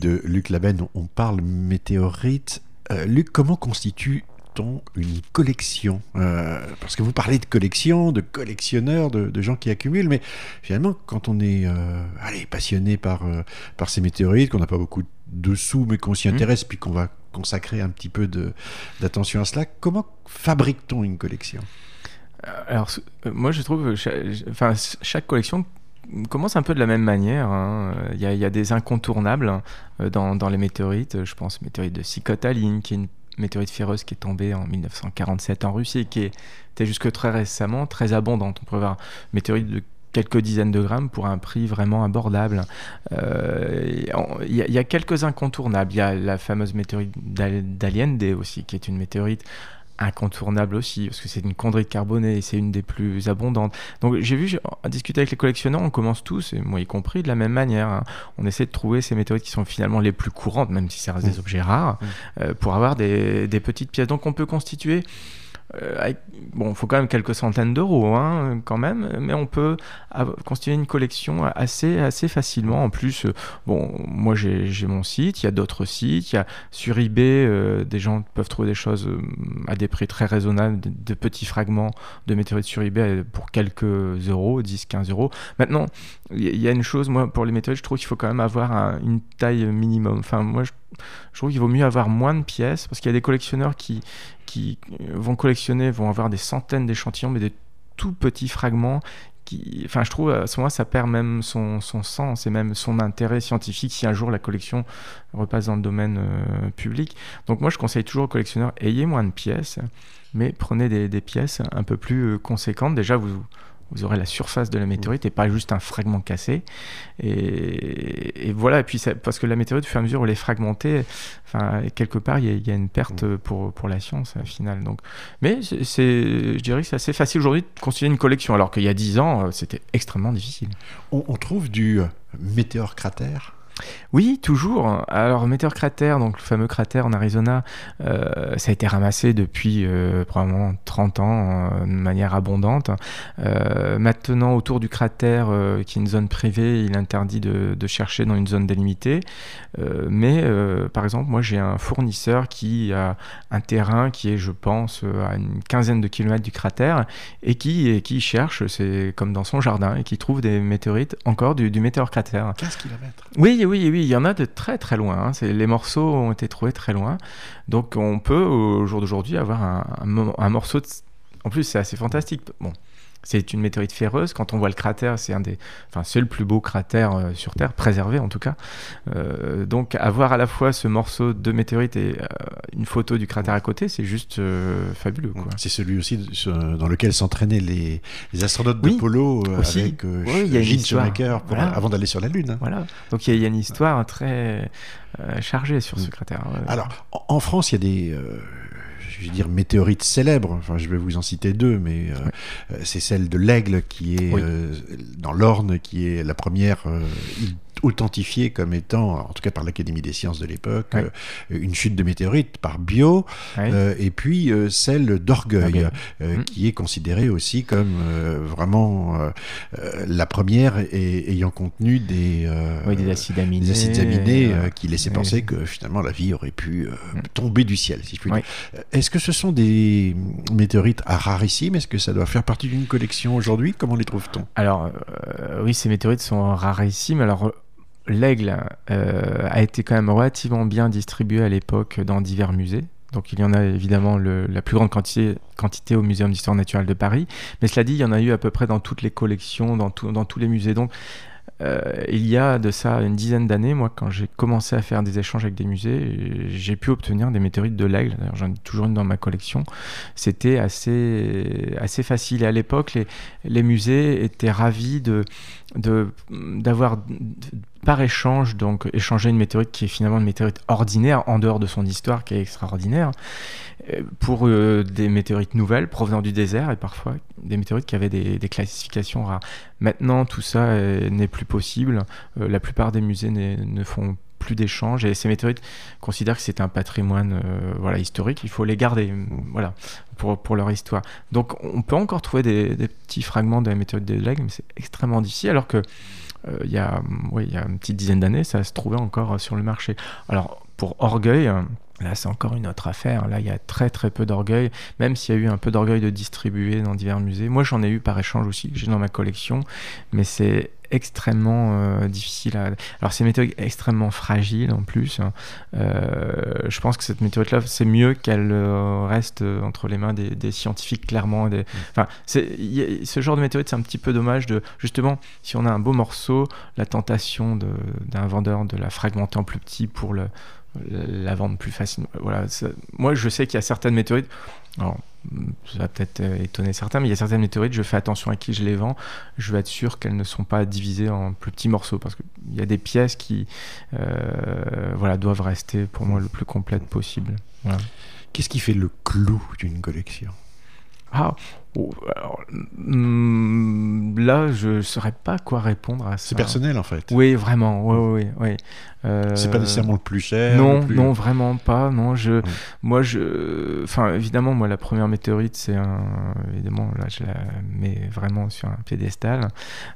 de Luc Laben, on parle météorite. Euh, Luc, comment constitue une collection? Euh, Parce que vous parlez de collection, de collectionneurs, de, gens qui accumulent, mais finalement, quand on est euh, allez, passionné par, euh, par ces météorites, qu'on n'a pas beaucoup de sous, mais qu'on s'y mmh. intéresse, puis qu'on va consacrer un petit peu d'attention à cela, comment fabrique-t-on une collection? Alors, moi, je trouve chaque, enfin, chaque collection commence un peu de la même manière. Hein. Il, y a, des incontournables dans, dans, les météorites. Je pense météorite de Sicotaline, qui est une météorite féroce qui est tombée en 1947 en Russie et qui était jusque très récemment très abondante. On peut avoir une météorite de quelques dizaines de grammes pour un prix vraiment abordable. Euh, il y, a quelques incontournables. Il y a la fameuse météorite d'Allende aussi, qui est une météorite incontournable aussi, parce que c'est une chondrite carbonée et c'est une des plus abondantes. Donc j'ai vu, à discuter avec les collectionneurs, on commence tous, et moi y compris, de la même manière. Hein. On essaie de trouver ces météorites qui sont finalement les plus courantes, même si ça reste des mmh. objets rares, mmh. euh, pour avoir des, des, petites pièces. Donc on peut constituer euh, bon, il faut quand même quelques centaines d'euros, hein, quand même, mais on peut constituer une collection assez, assez facilement. En plus, euh, bon, moi j'ai mon site, il y a d'autres sites, il y a sur eBay, euh, des gens peuvent trouver des choses à des prix très raisonnables, de, petits fragments de météorites sur eBay pour quelques euros, 10, 15 euros. Maintenant, il y, a une chose, moi, pour les météorites, je trouve qu'il faut quand même avoir une taille minimum. Enfin, moi, je, je trouve qu'il vaut mieux avoir moins de pièces parce qu'il y a des collectionneurs qui, qui vont collectionner, vont avoir des centaines d'échantillons, mais des tout petits fragments. Qui, enfin, je trouve à ce moment ça perd même son, son, sens et même son intérêt scientifique si un jour la collection repasse dans le domaine euh, public. Donc moi, je conseille toujours aux collectionneurs ayez moins de pièces, mais prenez des, des pièces un peu plus euh, conséquentes. Déjà, vous vous aurez la surface de la météorite et pas juste un fragment cassé. Et, voilà, et puis parce que la météorite, au fur et à mesure où elle est fragmentée, enfin, quelque part, il y, a une perte pour, pour la science, au final. Donc, mais c'est, je dirais que c'est assez facile aujourd'hui de constituer une collection, alors qu'il y a 10 ans, euh, c'était extrêmement difficile. On, trouve du météore cratère oui, toujours. Alors, Meteor Crater, donc le fameux cratère en Arizona, euh, ça a été ramassé depuis euh, probablement 30 ans euh, de manière abondante. maintenant, autour du cratère, qui est une zone privée, il est interdit de, chercher dans une zone délimitée. mais, par exemple, moi, j'ai un fournisseur qui a un terrain qui est, je pense, à une quinzaine de kilomètres du cratère et qui, qui cherche, c'est comme dans son jardin, et qui trouve des météorites, encore du, du météore cratère. 15 kilomètres Oui, oui, oui, il y en a de très très loin. Hein. Les morceaux ont été trouvés très loin. Donc on peut au jour d'aujourd'hui avoir un, un, morceau de... En plus c'est assez fantastique. Bon, c'est une météorite féreuse. Quand on voit le cratère, c'est un des, enfin, c'est le plus beau cratère euh, sur Terre, préservé en tout cas. Euh, donc, avoir à la fois ce morceau de météorite et euh, une photo du cratère à côté, c'est juste fabuleux. C'est celui aussi dans lequel s'entraînaient les, astronautes de Polo avec oui, y a une Schumacher avant d'aller sur la Lune. Hein. Voilà. Donc, il y, a une histoire très chargée sur ce mm. cratère. Alors, en, France, il y a des je vais dire, météorites célèbres. Enfin, je vais vous en citer deux, mais euh, euh, c'est celle de l'Aigle qui est euh, dans l'Orne, qui est la première authentifié comme étant, en tout cas par l'Académie des sciences de l'époque, euh, une chute de météorite par bio, euh, et puis euh, celle d'Orgueil, mm. qui est considérée aussi comme vraiment la première et, ayant contenu des, des acides aminés, des acides aminés qui laissaient penser que finalement la vie aurait pu mm. tomber du ciel, si je puis dire. Est-ce que ce sont des météorites rarissimes? Est-ce que ça doit faire partie d'une collection aujourd'hui? Comment les trouve-t-on? Alors, oui, ces météorites sont rarissimes. Alors, l'aigle euh, a été quand même relativement bien distribué à l'époque dans divers musées. Donc il y en a évidemment la plus grande quantité, au Muséum d'histoire naturelle de Paris. Mais cela dit, il y en a eu à peu près dans toutes les collections, dans, tous les musées. Donc euh, il y a de ça une dizaine d'années, moi, quand j'ai commencé à faire des échanges avec des musées, j'ai pu obtenir des météorites de l'aigle. J'en ai toujours une dans ma collection. C'était assez, facile. Et à l'époque, les, les musées étaient ravis d'avoir par échange donc échanger une météorite qui est finalement une météorite ordinaire en dehors de son histoire qui est extraordinaire euh, pour euh, des météorites nouvelles provenant du désert et parfois des météorites qui avaient des, classifications rares. Maintenant, tout ça euh, n'est plus possible. la plupart des musées ne font plus d'échanges et ces météorites considèrent que c'est un patrimoine voilà, historique. Il faut les garder voilà, pour, leur histoire. Donc, on peut encore trouver des, petits fragments de la météorite de l'aigle, mais c'est extrêmement difficile alors que il y, a, oui, il y a une petite dizaine d'années, ça se trouvait encore sur le marché. Alors, pour Orgueil, Là, c'est encore une autre affaire. Là, il y a très très peu d'orgueil, même s'il y a eu un peu d'orgueil de distribuer dans divers musées. Moi, j'en ai eu par échange aussi, que j'ai dans ma collection, mais c'est extrêmement euh, difficile à... Alors c'est une météorite extrêmement fragile en plus. Hein. Euh, je pense que cette météorite-là, c'est mieux qu'elle euh, reste entre les mains des, scientifiques clairement. Des... Mm. Enfin, ce genre de météorite, c'est un petit peu dommage de... Justement, si on a un beau morceau, la tentation d'un vendeur de la fragmenter en plus petit pour le, la vendre plus facilement. Voilà, moi, je sais qu'il y a certaines météorites... Alors, ça va peut-être euh, étonner certains, mais il y a certaines météorites, je fais attention à qui je les vends. Je veux être sûr qu'elles ne sont pas divisées en plus petits morceaux, parce qu'il y a des pièces qui euh, voilà, doivent rester pour moi le plus complète possible. Qu'est-ce qui fait le clou d'une collection? Ah, oh, hmm, là, je ne saurais pas quoi répondre à ça. C'est personnel en fait. Oui, vraiment. Oui, oui, oui. Euh, c'est pas nécessairement le plus cher. Non, non, vraiment pas. Non, je, moi, je, enfin, évidemment, moi, la première météorite, c'est un, évidemment, là, je la mets vraiment sur un piédestal.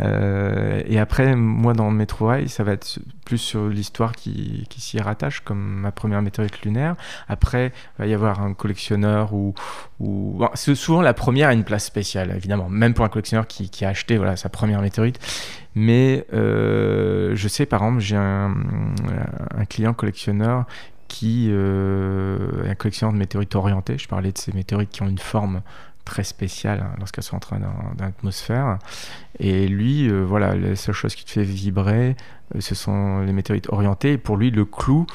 Euh, et après, moi, dans mes trouvailles, ça va être plus sur l'histoire qui, qui s'y rattache, comme ma première météorite lunaire. Après, il va y avoir un collectionneur ou, ou, souvent la première une place spéciale, évidemment, même pour un collectionneur qui, a acheté, voilà, sa première météorite. Mais euh, je sais, par exemple, j'ai un, client collectionneur qui euh, est un collectionneur de météorites orientées. Je parlais de ces météorites qui ont une forme très spéciale hein, lorsqu'elles sont en train dans, l'atmosphère. Et lui, euh, voilà, la seule chose qui te fait vibrer, ce sont les météorites orientées. Et pour lui, le clou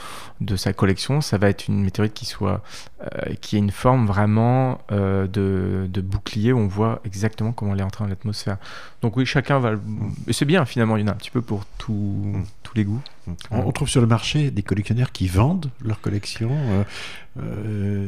de sa collection, ça va être une météorite qui soit, euh, qui ait une forme vraiment euh, de, de, bouclier où on voit exactement comment elle est entrée dans l'atmosphère. Donc oui, chacun va. Et c'est bien finalement, il y en a un petit peu pour tout, mm. tous les goûts. Mm. On, trouve sur le marché des collectionneurs qui vendent leur collection.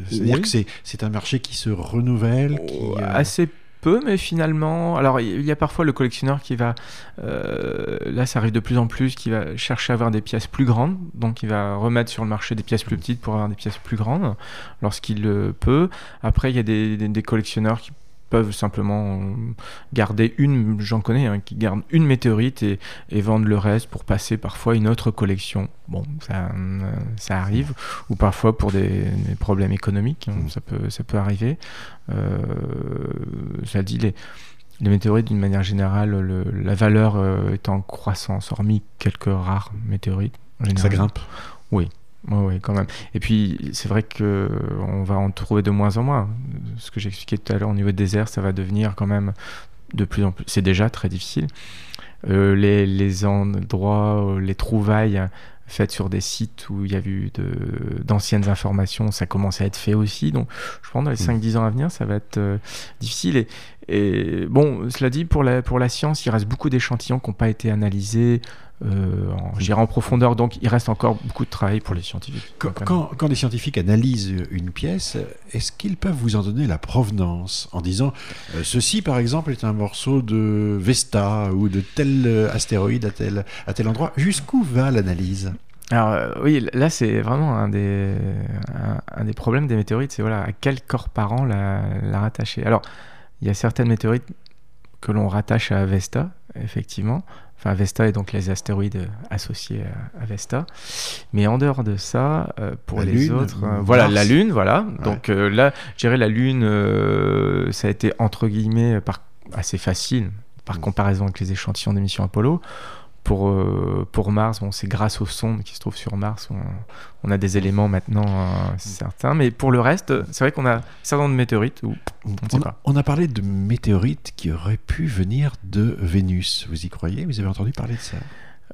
C'est-à-dire que c'est un marché qui se renouvelle. Qui, Assez peu, mais finalement, alors il y a parfois le collectionneur qui va, euh, là ça arrive de plus en plus, qui va chercher à avoir des pièces plus grandes, donc il va remettre sur le marché des pièces plus petites pour avoir des pièces plus grandes lorsqu'il peut. Après, il y a des collectionneurs qui peuvent simplement garder une, j'en connais, hein, qui gardent une météorite et, et, vendent le reste pour passer parfois une autre collection. Bon, ça, ça arrive, ou parfois pour des, problèmes économiques, hein, ça, peut, ça peut arriver. Euh, ça dit, les, les météorites, d'une manière générale, le, la valeur euh, est en croissance, hormis quelques rares météorites. Ça grimpe? Oui, oui, quand même. Et puis, c'est vrai qu'on va en trouver de moins en moins. Ce que j'expliquais tout à l'heure au niveau des déserts, ça va devenir quand même de plus en plus. C'est déjà très difficile. Euh, les, les, endroits, euh, les trouvailles faites sur des sites où il y a eu d'anciennes informations, ça commence à être fait aussi. Donc, je pense dans les 5-10 mm. ans à venir, ça va être euh, difficile. Et, et, bon, cela dit, pour la, pour la science, il reste beaucoup d'échantillons qui n'ont pas été analysés euh, en, en profondeur. Donc il reste encore beaucoup de travail pour les scientifiques. Quand, quand, les scientifiques analysent une pièce, est-ce qu'ils peuvent vous en donner la provenance en disant euh, ceci par exemple est un morceau de Vesta ou de tel astéroïde à tel, à tel endroit? Jusqu'où va l'analyse? Alors euh, oui, là c'est vraiment un des, un, des problèmes des météorites, c'est voilà, à quel corps parent la, la rattacher. Alors, il y a certaines météorites que l'on rattache à Vesta, effectivement, Enfin, Vesta est donc les astéroïdes associés à, Vesta. Mais en dehors de ça, euh, pour les autres, euh, voilà, la Lune, voilà. Donc euh, là, je dirais la Lune, ça a été entre guillemets par, assez facile par mm. comparaison avec les échantillons des missions Apollo. Pour, euh, pour Mars, bon, c'est grâce aux sondes qui se trouvent sur Mars, on, on a des éléments maintenant euh, certains. Mais pour le reste, c'est vrai qu'on a certains de météorites. On a parlé de météorites qui auraient pu venir de Vénus. Vous y croyez? Vous avez entendu parler de ça?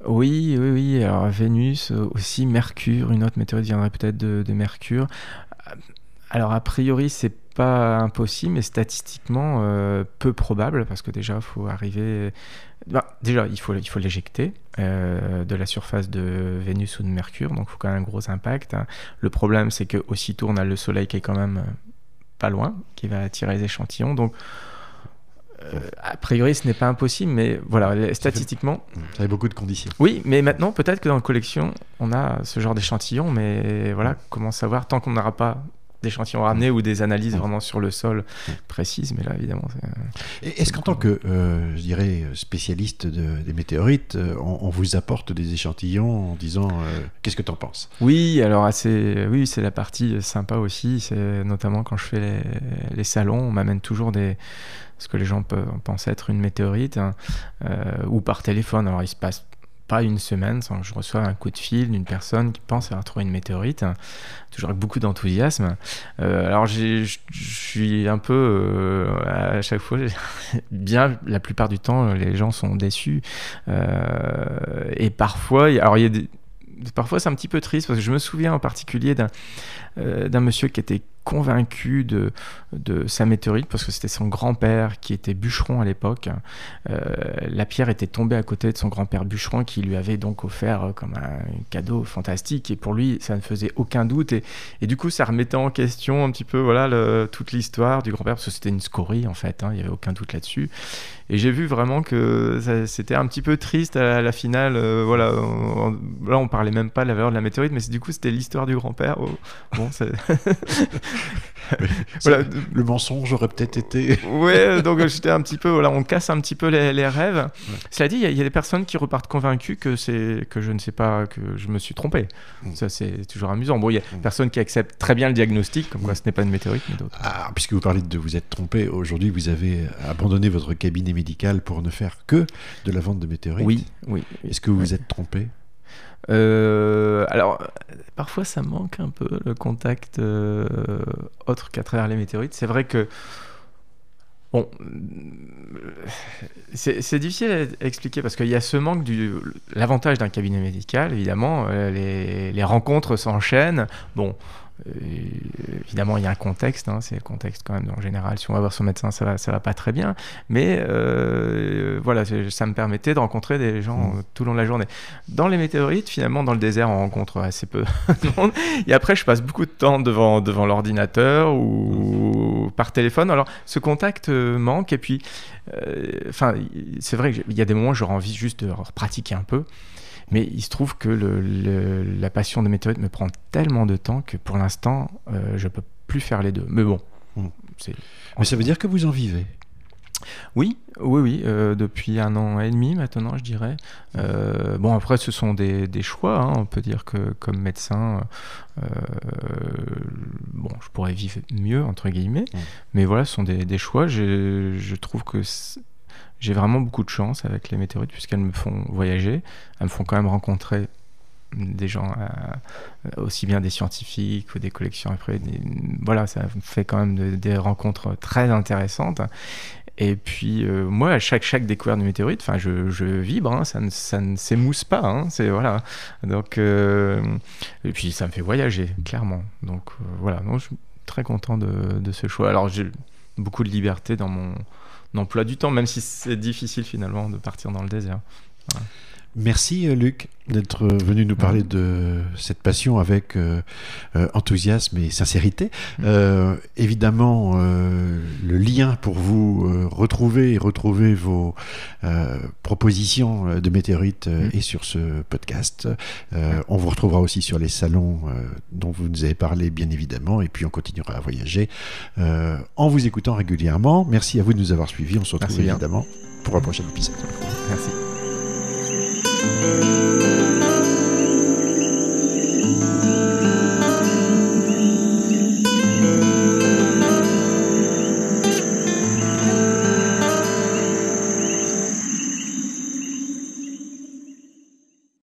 Oui, oui, oui. Alors Vénus, euh, aussi Mercure, une autre météorite viendrait peut-être de, de Mercure. Alors a priori, c'est pas impossible, mais statistiquement euh, peu probable, parce que déjà, il faut arriver. Bah, déjà, il faut, il faut l'éjecter euh, de la surface de Vénus ou de Mercure, donc il faut quand même un gros impact. Hein. Le problème, c'est que aussitôt, on a le Soleil qui est quand même euh, pas loin, qui va attirer les échantillons. Donc, a priori, ce n'est pas impossible, mais voilà, statistiquement. Ça fait beaucoup de conditions. Oui, mais maintenant, peut-être que dans la collection, on a ce genre d'échantillons, mais voilà, comment savoir tant qu'on n'aura pas d'échantillons ramenés ou des analyses vraiment sur le sol précises. Mais là, évidemment. Est-ce qu'en tant que, je dirais, spécialiste des météorites, on, vous apporte des échantillons en disant qu'est-ce que tu en penses? Oui, alors assez, oui, c'est la partie sympa aussi. C'est notamment quand je fais les, les salons, on m'amène toujours des ce que les gens peuvent penser être une météorite, hein, ou par téléphone. Alors il se passe pas une semaine sans que je reçoive un coup de fil d'une personne qui pense avoir trouvé une météorite, toujours avec beaucoup d'enthousiasme. Euh, alors je suis un peu euh, à chaque fois, bien la plupart du temps, les gens sont déçus. Euh, et parfois, alors il y a parfois c'est un petit peu triste parce que je me souviens en particulier d'un d'un monsieur qui était convaincu de, de sa météorite parce que c'était son grand-père qui était bûcheron à l'époque. Euh, la pierre était tombée à côté de son grand-père bûcheron qui lui avait donc offert euh, comme un cadeau fantastique et pour lui ça ne faisait aucun doute et, et du coup ça remettait en question un petit peu voilà toute l'histoire du grand-père parce que c'était une scorie en fait, hein, il n'y avait aucun doute là-dessus. Et j'ai vu vraiment que c'était un petit peu triste à la finale. Euh, voilà, on, là on parlait même pas de la valeur de la météorite, mais du coup c'était l'histoire du grand-père. Oh, bon, voilà. Le mensonge aurait peut-être été. ouais, donc j'étais un petit peu, voilà, on casse un petit peu les, rêves. Cela dit, il y, a des personnes qui repartent convaincues que c'est que je ne sais pas, que je me suis trompé. Mm. Ça, c'est toujours amusant. Bon, il y a des mm. personnes qui acceptent très bien le diagnostic, comme quoi mm. ce n'est pas une météorite, mais d'autres. Ah, puisque vous parlez de vous être trompé, aujourd'hui vous avez abandonné votre cabinet médical pour ne faire que de la vente de météorites. Oui, oui. Est-ce que vous vous êtes trompé? Euh, alors, parfois ça manque un peu le contact euh, autre qu'à travers les météorites. C'est vrai que. Bon, c'est difficile à expliquer parce qu'il y a ce manque du. L'avantage d'un cabinet médical, évidemment, euh, les, les rencontres s'enchaînent. Bon, euh, évidemment, il y a un contexte, hein, c'est le contexte quand même en général. Si on va voir son médecin, ça va, ça va pas très bien. Mais euh, voilà, ça me permettait de rencontrer des gens mmh. tout le long de la journée. Dans les météorites, finalement, dans le désert, on rencontre assez peu de monde. Et après, je passe beaucoup de temps devant, devant l'ordinateur ou par téléphone. Alors, ce contact euh, manque. Et puis, enfin, c'est vrai qu'il y a des moments où j'aurais envie juste de pratiquer un peu. Mais il se trouve que le, la passion de météorites me prend tellement de temps que pour l'instant, euh, je ne peux plus faire les deux. Mais bon. Hmm. Mais ça veut dire que vous en vivez oui, oui, oui, euh, depuis un an et demi maintenant, je dirais. Euh, bon, après, ce sont des, des choix. Hein. On peut dire que comme médecin, bon, je pourrais vivre mieux, entre guillemets. Hmm. Mais voilà, ce sont des, des choix. Je, je trouve que j'ai vraiment beaucoup de chance avec les météorites puisqu'elles me font voyager, elles me font quand même rencontrer des gens, euh, aussi bien des scientifiques ou des collections après. voilà, ça fait quand même des rencontres très intéressantes. Et puis euh, moi, à chaque chaque découverte de météorite, je, vibre, hein, ça ne ça ne s'émousse pas, hein, c'est voilà. Donc euh, et puis ça me fait voyager, clairement. Donc voilà, donc, je suis très content de, de ce choix. Alors j'ai beaucoup de liberté dans mon emploi du temps, même si c'est difficile finalement de partir dans le désert. Merci euh, Luc d'être venu nous parler de cette passion avec euh, euh, enthousiasme et sincérité. Mm. évidemment, le lien pour vous retrouver et retrouver vos propositions de météorites mm. est sur ce podcast. on vous retrouvera aussi sur les salons dont vous nous avez parlé, bien évidemment, et puis on continuera à voyager en vous écoutant régulièrement. Merci à vous de nous avoir suivis. On se retrouve évidemment pour un prochain épisode. Merci. Música